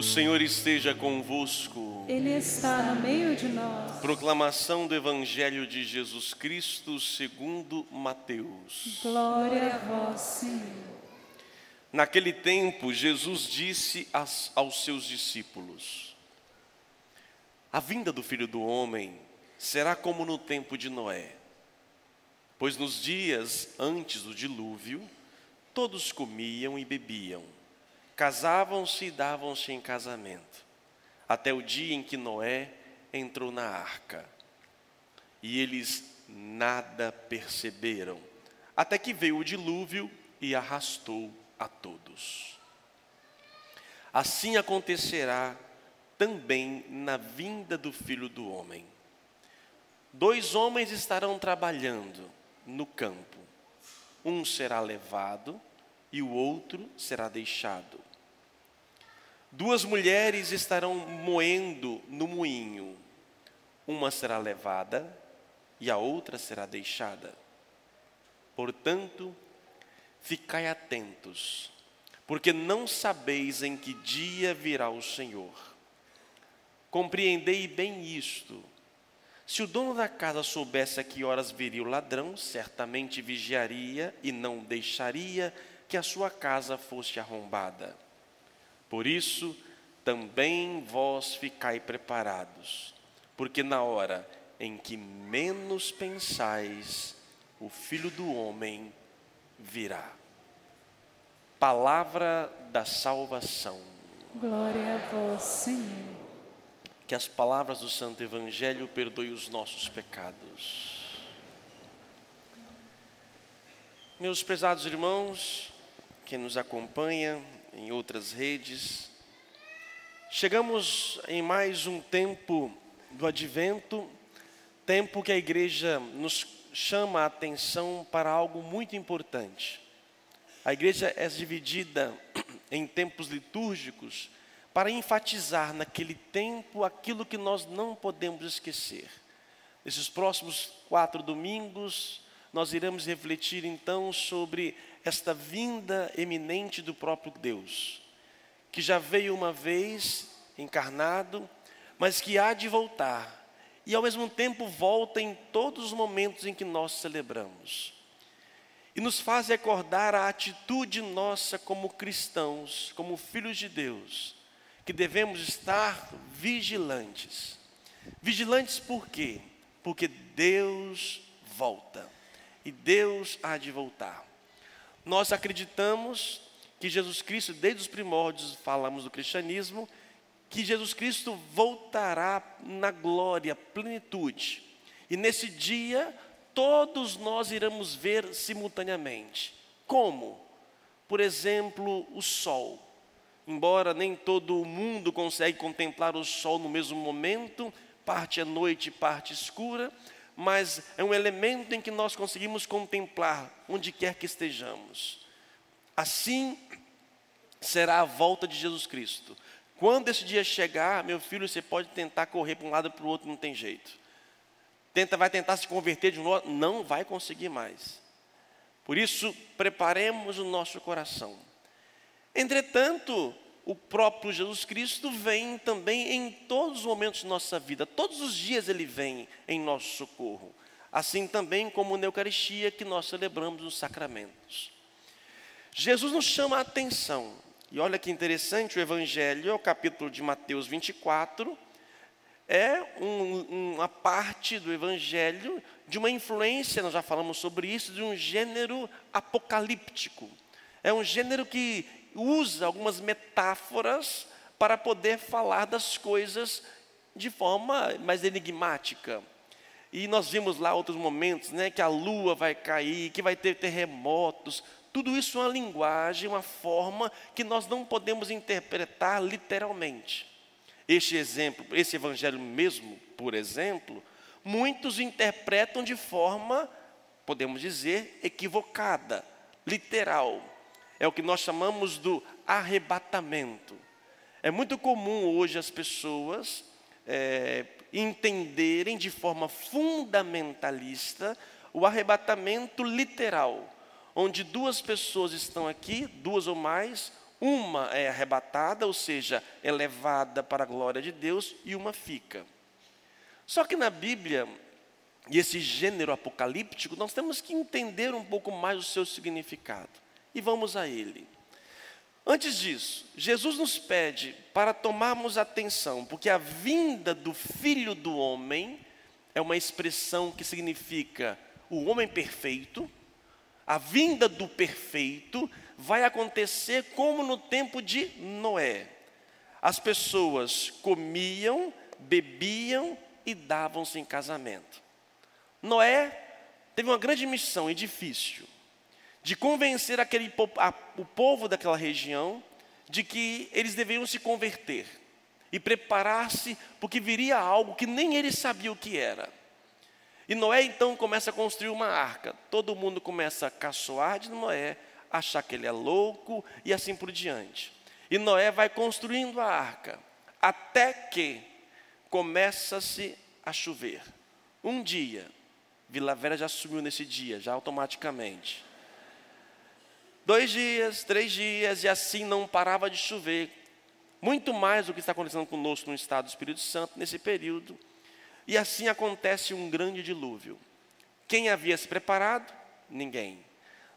O Senhor esteja convosco. Ele está no meio de nós. Proclamação do Evangelho de Jesus Cristo segundo Mateus. Glória a vós, Senhor. Naquele tempo, Jesus disse aos, aos seus discípulos: A vinda do Filho do Homem será como no tempo de Noé. Pois nos dias antes do dilúvio, todos comiam e bebiam casavam-se e davam-se em casamento, até o dia em que Noé entrou na arca. E eles nada perceberam, até que veio o dilúvio e arrastou a todos. Assim acontecerá também na vinda do filho do homem. Dois homens estarão trabalhando no campo, um será levado e o outro será deixado. Duas mulheres estarão moendo no moinho, uma será levada e a outra será deixada. Portanto, ficai atentos, porque não sabeis em que dia virá o Senhor. Compreendei bem isto. Se o dono da casa soubesse a que horas viria o ladrão, certamente vigiaria e não deixaria que a sua casa fosse arrombada. Por isso, também vós ficai preparados, porque na hora em que menos pensais, o Filho do Homem virá. Palavra da salvação. Glória a vós, Senhor. Que as palavras do Santo Evangelho perdoem os nossos pecados. Meus prezados irmãos, que nos acompanha em outras redes. Chegamos em mais um tempo do advento, tempo que a igreja nos chama a atenção para algo muito importante. A igreja é dividida em tempos litúrgicos para enfatizar naquele tempo aquilo que nós não podemos esquecer. Nesses próximos quatro domingos, nós iremos refletir então sobre esta vinda eminente do próprio Deus, que já veio uma vez encarnado, mas que há de voltar, e ao mesmo tempo volta em todos os momentos em que nós celebramos. E nos faz recordar a atitude nossa como cristãos, como filhos de Deus, que devemos estar vigilantes. Vigilantes por quê? Porque Deus volta e Deus há de voltar. Nós acreditamos que Jesus Cristo, desde os primórdios, falamos do cristianismo, que Jesus Cristo voltará na glória, plenitude. E nesse dia, todos nós iremos ver simultaneamente. Como? Por exemplo, o sol. Embora nem todo mundo consegue contemplar o sol no mesmo momento, parte é noite, parte escura, mas é um elemento em que nós conseguimos contemplar onde quer que estejamos. Assim será a volta de Jesus Cristo. Quando esse dia chegar, meu filho, você pode tentar correr para um lado e para o outro, não tem jeito. Tenta, vai tentar se converter de novo, não vai conseguir mais. Por isso, preparemos o nosso coração. Entretanto, o próprio Jesus Cristo vem também em todos os momentos de nossa vida, todos os dias ele vem em nosso socorro. Assim também como na Eucaristia que nós celebramos os sacramentos. Jesus nos chama a atenção, e olha que interessante, o Evangelho, o capítulo de Mateus 24, é um, uma parte do Evangelho de uma influência, nós já falamos sobre isso, de um gênero apocalíptico. É um gênero que usa algumas metáforas para poder falar das coisas de forma mais enigmática. E nós vimos lá outros momentos, né, que a lua vai cair, que vai ter terremotos. Tudo isso é uma linguagem, uma forma que nós não podemos interpretar literalmente. Este exemplo, esse evangelho mesmo, por exemplo, muitos interpretam de forma, podemos dizer, equivocada, literal. É o que nós chamamos do arrebatamento. É muito comum hoje as pessoas é, entenderem de forma fundamentalista o arrebatamento literal, onde duas pessoas estão aqui, duas ou mais, Uma é arrebatada, ou seja, é levada para a glória de Deus, e uma fica. Só que na Bíblia, e esse gênero apocalíptico, nós temos que entender um pouco mais o seu significado. E vamos a ele. Antes disso, Jesus nos pede para tomarmos atenção, porque a vinda do Filho do Homem é uma expressão que significa o homem perfeito, a vinda do perfeito vai acontecer como no tempo de Noé. As pessoas comiam, bebiam e davam-se em casamento. Noé teve uma grande missão e difícil de convencer aquele, a, o povo daquela região de que eles deveriam se converter e preparar-se, porque viria algo que nem eles sabiam o que era. E Noé então começa a construir uma arca. Todo mundo começa a caçoar de Noé, achar que ele é louco e assim por diante. E Noé vai construindo a arca, até que começa-se a chover. Um dia, Vila Velha já sumiu nesse dia, já automaticamente. Dois dias, três dias, e assim não parava de chover. Muito mais do que está acontecendo conosco no estado do Espírito Santo nesse período. E assim acontece um grande dilúvio. Quem havia se preparado? Ninguém.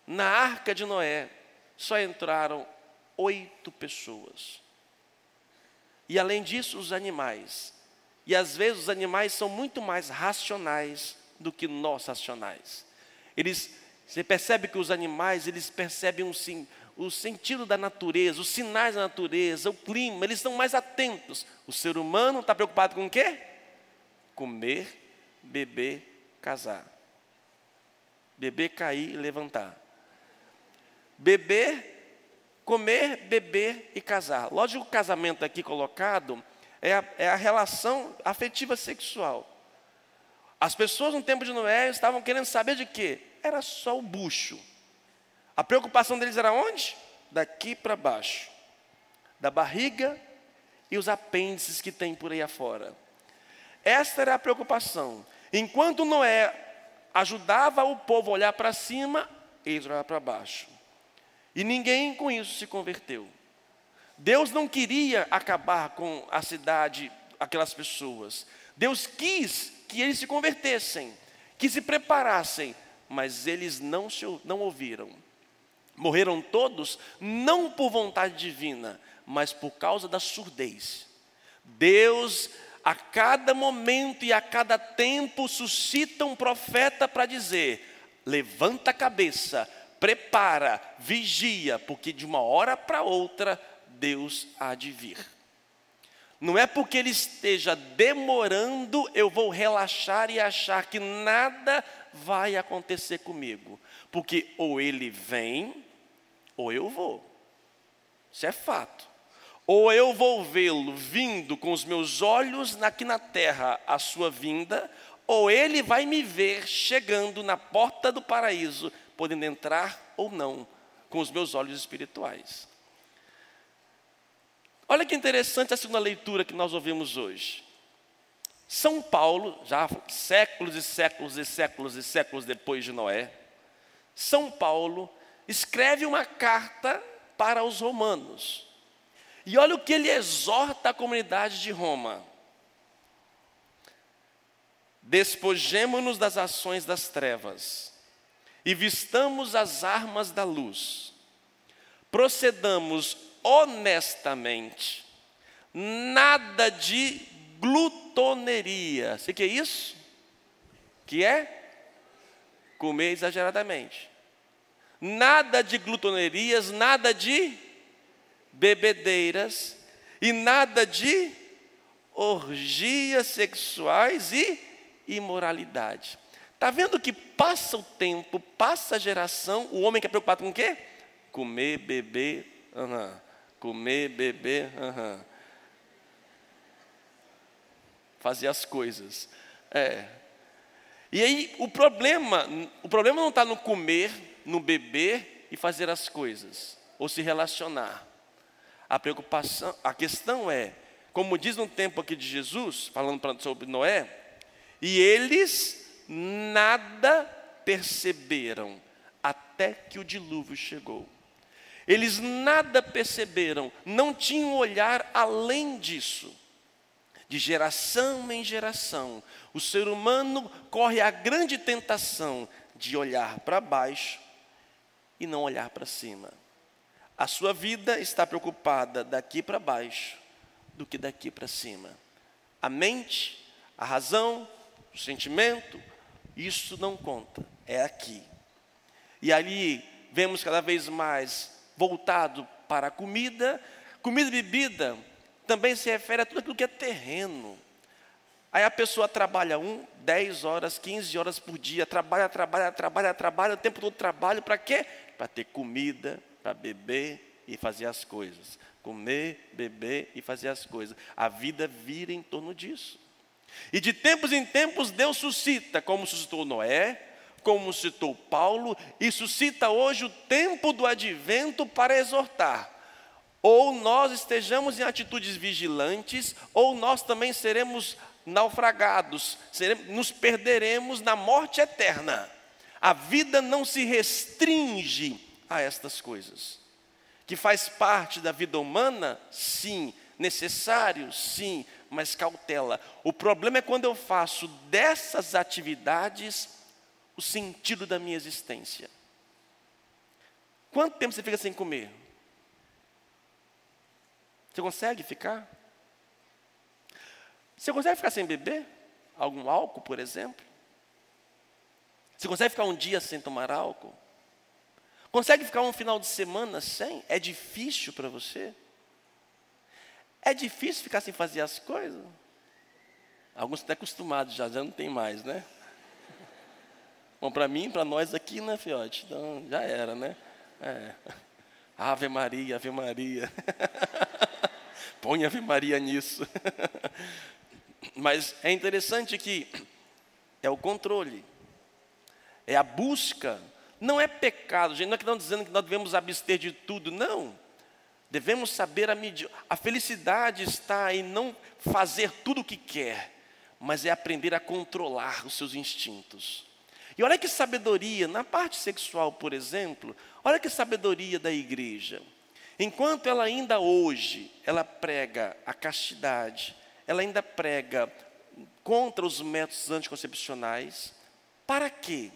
Na arca de Noé só entraram oito pessoas. E além disso, os animais. E às vezes os animais são muito mais racionais do que nós racionais. Eles, você percebe que os animais, eles percebem um, sim, o sentido da natureza, os sinais da natureza, o clima, eles estão mais atentos. O ser humano está preocupado com o quê? comer, beber, casar. Beber, cair e levantar. Beber, comer, beber e casar. Lógico que o casamento aqui colocado é a, é a relação afetiva sexual. As pessoas no tempo de Noé estavam querendo saber de quê? Era só o bucho. A preocupação deles era onde? Daqui para baixo. Da barriga e os apêndices que tem por aí afora. Esta era a preocupação. Enquanto Noé ajudava o povo a olhar para cima, eles olhavam para baixo. E ninguém com isso se converteu. Deus não queria acabar com a cidade, aquelas pessoas. Deus quis que eles se convertessem, que se preparassem, mas eles não, se, não ouviram. Morreram todos, não por vontade divina, mas por causa da surdez. Deus a cada momento e a cada tempo suscita um profeta para dizer: levanta a cabeça, prepara, vigia, porque de uma hora para outra Deus há de vir. Não é porque ele esteja demorando, eu vou relaxar e achar que nada vai acontecer comigo. Porque ou ele vem, ou eu vou. Isso é fato. Ou eu vou vê-lo vindo com os meus olhos aqui na terra, a sua vinda, ou ele vai me ver chegando na porta do paraíso, podendo entrar ou não, com os meus olhos espirituais. Olha que interessante a segunda leitura que nós ouvimos hoje. São Paulo, já séculos e séculos e séculos e séculos depois de Noé, São Paulo escreve uma carta para os romanos. E olha o que ele exorta a comunidade de Roma: despojemo-nos das ações das trevas e vistamos as armas da luz, procedamos honestamente, nada de glutoneria. Você que é isso? Que é comer exageradamente. Nada de glutonerias, nada de bebedeiras e nada de orgias sexuais e imoralidade. Está vendo que passa o tempo, passa a geração, o homem que é preocupado com o quê? Comer, beber, uhum. Comer, beber, fazer as coisas. É. E aí o problema, o problema não está no comer, no beber e fazer as coisas, ou se relacionar. A preocupação, a questão é, como diz no tempo aqui de Jesus, falando sobre Noé, e eles nada perceberam até que o dilúvio chegou. Eles nada perceberam, não tinham olhar além disso. De geração em geração, o ser humano corre a grande tentação de olhar para baixo e não olhar para cima. A sua vida está preocupada daqui para baixo do que daqui para cima. A mente, a razão, o sentimento, isso não conta, é aqui. E ali vemos cada vez mais voltado para a comida. Comida e bebida também se refere a tudo aquilo que é terreno. Aí a pessoa trabalha um, 10 horas, 15 horas por dia, trabalha, trabalha, trabalha, trabalha, o tempo todo trabalho, para quê? Para ter comida, para beber e fazer as coisas. Comer, beber e fazer as coisas. A vida vira em torno disso. E de tempos em tempos Deus suscita, como suscitou Noé, como citou Paulo, e suscita hoje o tempo do advento para exortar. Ou nós estejamos em atitudes vigilantes, ou nós também seremos naufragados, seremos, nos perderemos na morte eterna. A vida não se restringe a estas coisas. Que faz parte da vida humana, sim. Necessário, sim, mas cautela. O problema é quando eu faço dessas atividades o sentido da minha existência. Quanto tempo você fica sem comer? Você consegue ficar? Você consegue ficar sem beber? Algum álcool, por exemplo? Você consegue ficar um dia sem tomar álcool? Consegue ficar um final de semana sem? É difícil para você? É difícil ficar sem fazer as coisas? Alguns estão acostumados já, já não tem mais, né? Bom, para mim, para nós aqui, né, Fiote? Então, já era, né? É. Ave Maria, Ave Maria. Põe Ave Maria nisso. Mas é interessante que é o controle, é a busca. Não é pecado, gente. Não é que estamos dizendo que nós devemos abster de tudo, não. Devemos saber a medir. A felicidade está em não fazer tudo o que quer, mas é aprender a controlar os seus instintos. E olha que sabedoria, na parte sexual, por exemplo, olha que sabedoria da igreja. Enquanto ela ainda hoje, ela prega a castidade, ela ainda prega contra os métodos anticoncepcionais, para quê?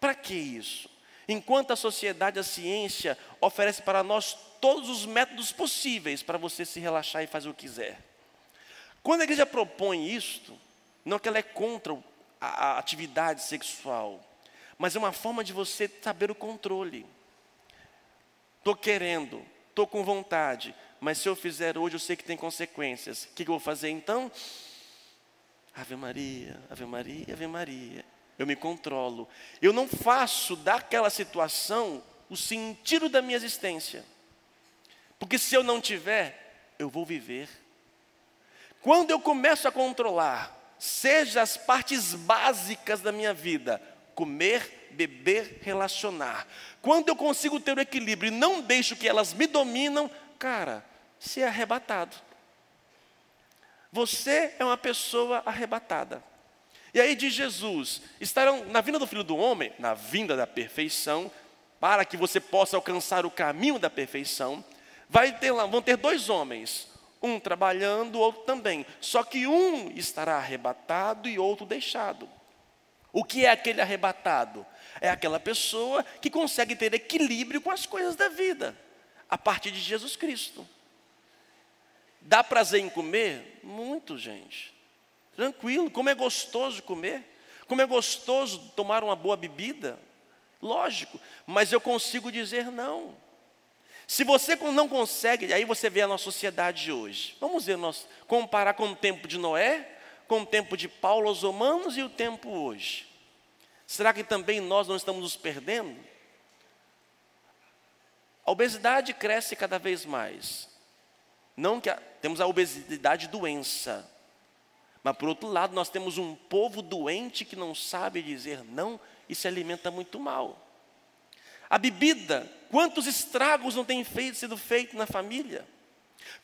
Para que isso? Enquanto a sociedade, a ciência oferece para nós todos os métodos possíveis para você se relaxar e fazer o que quiser. Quando a igreja propõe isto, não que ela é contra a, a atividade sexual, mas é uma forma de você saber o controle. Estou querendo, estou com vontade, mas se eu fizer hoje eu sei que tem consequências. O que, que eu vou fazer então? Ave Maria, Ave Maria, Ave Maria. Eu me controlo. Eu não faço daquela situação o sentido da minha existência. Porque se eu não tiver, eu vou viver. Quando eu começo a controlar seja as partes básicas da minha vida: comer, beber, relacionar. Quando eu consigo ter o equilíbrio e não deixo que elas me dominam, cara, se é arrebatado. Você é uma pessoa arrebatada. E aí diz Jesus: estarão na vinda do Filho do Homem, na vinda da perfeição, para que você possa alcançar o caminho da perfeição, vai ter vão ter dois homens, um trabalhando, outro também. Só que um estará arrebatado e outro deixado. O que é aquele arrebatado? É aquela pessoa que consegue ter equilíbrio com as coisas da vida, a partir de Jesus Cristo. Dá prazer em comer? Muito, gente. Tranquilo, como é gostoso comer, como é gostoso tomar uma boa bebida. Lógico, mas eu consigo dizer não. Se você não consegue, aí você vê a nossa sociedade de hoje. Vamos ver, nós, comparar com o tempo de Noé, com o tempo de Paulo aos Romanos e o tempo hoje. Será que também nós não estamos nos perdendo? A obesidade cresce cada vez mais. Não que a, temos a obesidade doença, mas por outro lado nós temos um povo doente que não sabe dizer não e se alimenta muito mal. A bebida, quantos estragos não tem feito, sido feito na família?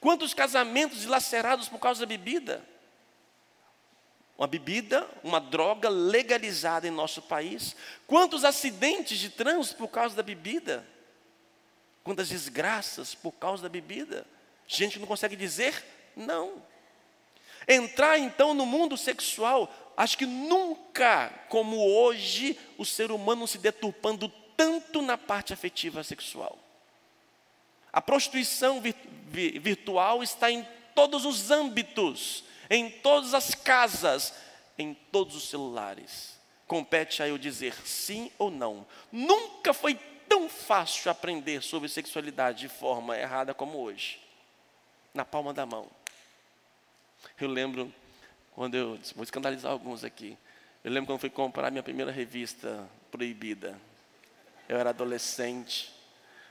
Quantos casamentos dilacerados por causa da bebida? Uma bebida, uma droga legalizada em nosso país. Quantos acidentes de trânsito por causa da bebida? quantas desgraças por causa da bebida. Gente não consegue dizer não. Entrar então no mundo sexual, acho que nunca como hoje o ser humano se deturpando tanto na parte afetiva sexual. A prostituição virtual está em todos os âmbitos, em todas as casas, em todos os celulares. Compete a eu dizer sim ou não. Nunca foi tão fácil aprender sobre sexualidade de forma errada como hoje. Na palma da mão. Eu lembro quando eu, vou escandalizar alguns aqui. Eu lembro quando fui comprar minha primeira revista proibida. Eu era adolescente.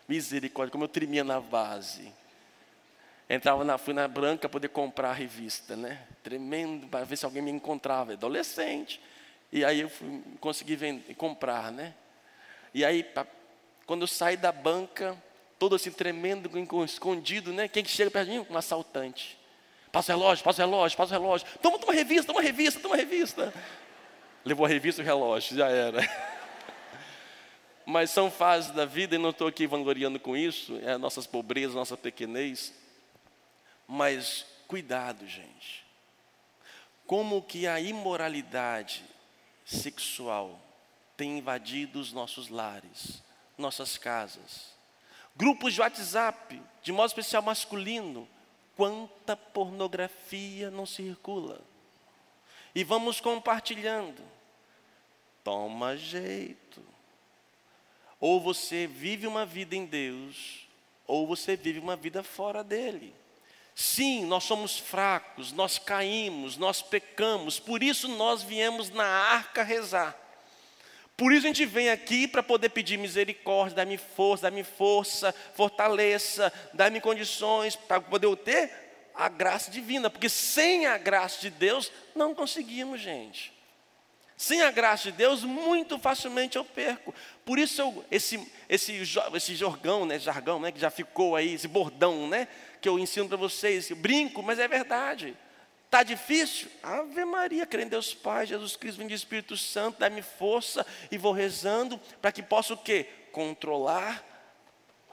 Misericórdia, como eu tremia na base. Entrava na, fui na branca poder comprar a revista, né? Tremendo, para ver se alguém me encontrava. Adolescente. E aí eu fui, consegui vender, comprar, né? E aí, pra, quando eu saí da banca, todo assim tremendo, escondido, né? Quem que chega perto de mim? Um assaltante. Passa o relógio, passa o relógio, passa o relógio. Toma, toma revista, toma revista, toma revista. Levou a revista e o relógio, já era. Mas são fases da vida, e não estou aqui vangloriando com isso, é nossas pobrezas, nossa pequenez. Mas cuidado, gente. Como que a imoralidade sexual tem invadido os nossos lares, nossas casas. Grupos de WhatsApp, de modo especial masculino, quanta pornografia não circula. E vamos compartilhando. Toma jeito. Ou você vive uma vida em Deus, ou você vive uma vida fora dele. Sim, nós somos fracos, nós caímos, nós pecamos, por isso nós viemos na arca rezar. Por isso a gente vem aqui para poder pedir misericórdia, dá-me força, dá-me força, fortaleça, dá-me condições para poder ter a graça divina, porque sem a graça de Deus não conseguimos, gente. Sem a graça de Deus, muito facilmente eu perco. Por isso eu, esse, esse, esse jargão, né, jargão, né, que já ficou aí, esse bordão, né, que eu ensino para vocês, brinco, mas é verdade. Está difícil? Ave Maria, crê em Deus Pai, Jesus Cristo, vem de Espírito Santo, dá-me força e vou rezando para que possa o quê? Controlar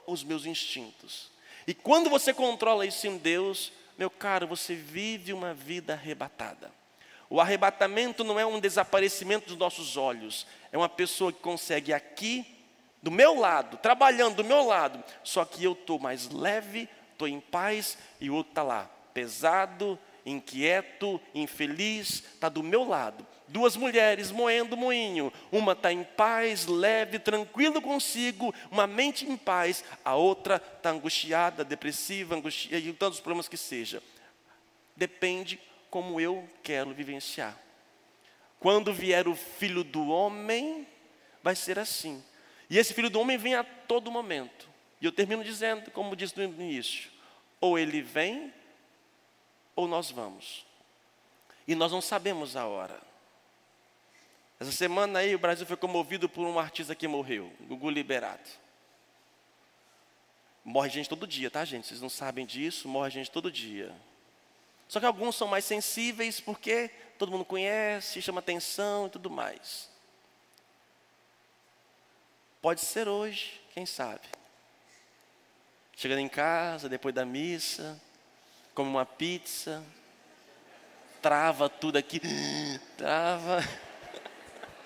os meus instintos. E quando você controla isso em Deus, meu caro, você vive uma vida arrebatada. O arrebatamento não é um desaparecimento dos nossos olhos, é uma pessoa que consegue aqui, do meu lado, trabalhando do meu lado, só que eu estou mais leve, estou em paz e o outro está lá, pesado, inquieto, infeliz, está do meu lado. Duas mulheres moendo moinho, uma está em paz, leve, tranquilo consigo, uma mente em paz, a outra está angustiada, depressiva, angustiada, e tantos problemas que seja. Depende como eu quero vivenciar. Quando vier o filho do homem, vai ser assim. E esse filho do homem vem a todo momento. E eu termino dizendo, como disse no início: ou ele vem, ou nós vamos. E nós não sabemos a hora. Essa semana aí o Brasil foi comovido por um artista que morreu, Gugu Liberato. Morre gente todo dia, tá, gente? Vocês não sabem disso, morre gente todo dia. Só que alguns são mais sensíveis porque todo mundo conhece, chama atenção e tudo mais. Pode ser hoje, quem sabe. Chegando em casa, depois da missa, come uma pizza, trava tudo aqui, trava.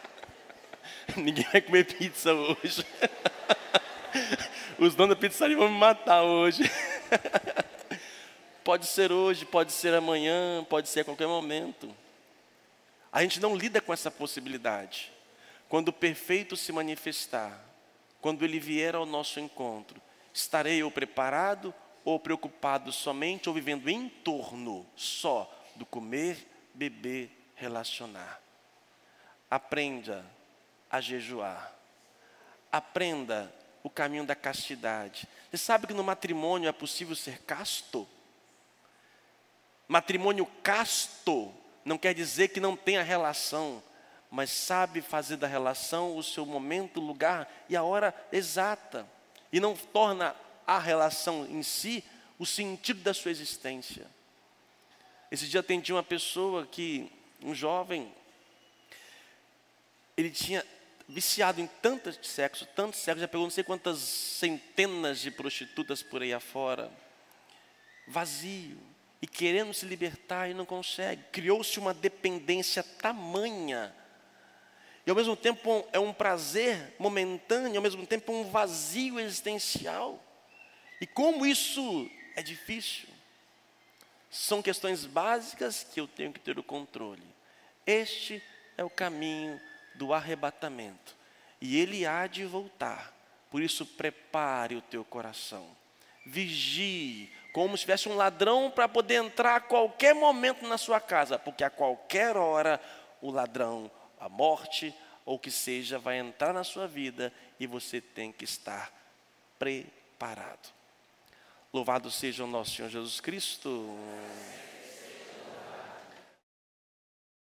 Ninguém vai comer pizza hoje. Os donos da pizzaria vão me matar hoje. Pode ser hoje, pode ser amanhã, pode ser a qualquer momento. A gente não lida com essa possibilidade. Quando o perfeito se manifestar, quando ele vier ao nosso encontro, Estarei eu preparado ou preocupado somente ou vivendo em torno só do comer, beber, relacionar? Aprenda a jejuar. Aprenda o caminho da castidade. Você sabe que no matrimônio é possível ser casto? Matrimônio casto não quer dizer que não tenha relação, mas sabe fazer da relação o seu momento, lugar e a hora exata. E não torna a relação em si o sentido da sua existência. Esse dia atendi uma pessoa que, um jovem, ele tinha viciado em tanto sexo, tanto sexo, já pegou não sei quantas centenas de prostitutas por aí afora, vazio, e querendo se libertar e não consegue. Criou-se uma dependência tamanha. E ao mesmo tempo é um prazer momentâneo, ao mesmo tempo um vazio existencial. E como isso é difícil. São questões básicas que eu tenho que ter o controle. Este é o caminho do arrebatamento. E ele há de voltar. Por isso, prepare o teu coração. Vigie, como se tivesse um ladrão para poder entrar a qualquer momento na sua casa, porque a qualquer hora o ladrão, a morte ou que seja, vai entrar na sua vida e você tem que estar preparado. Louvado seja o nosso Senhor Jesus Cristo.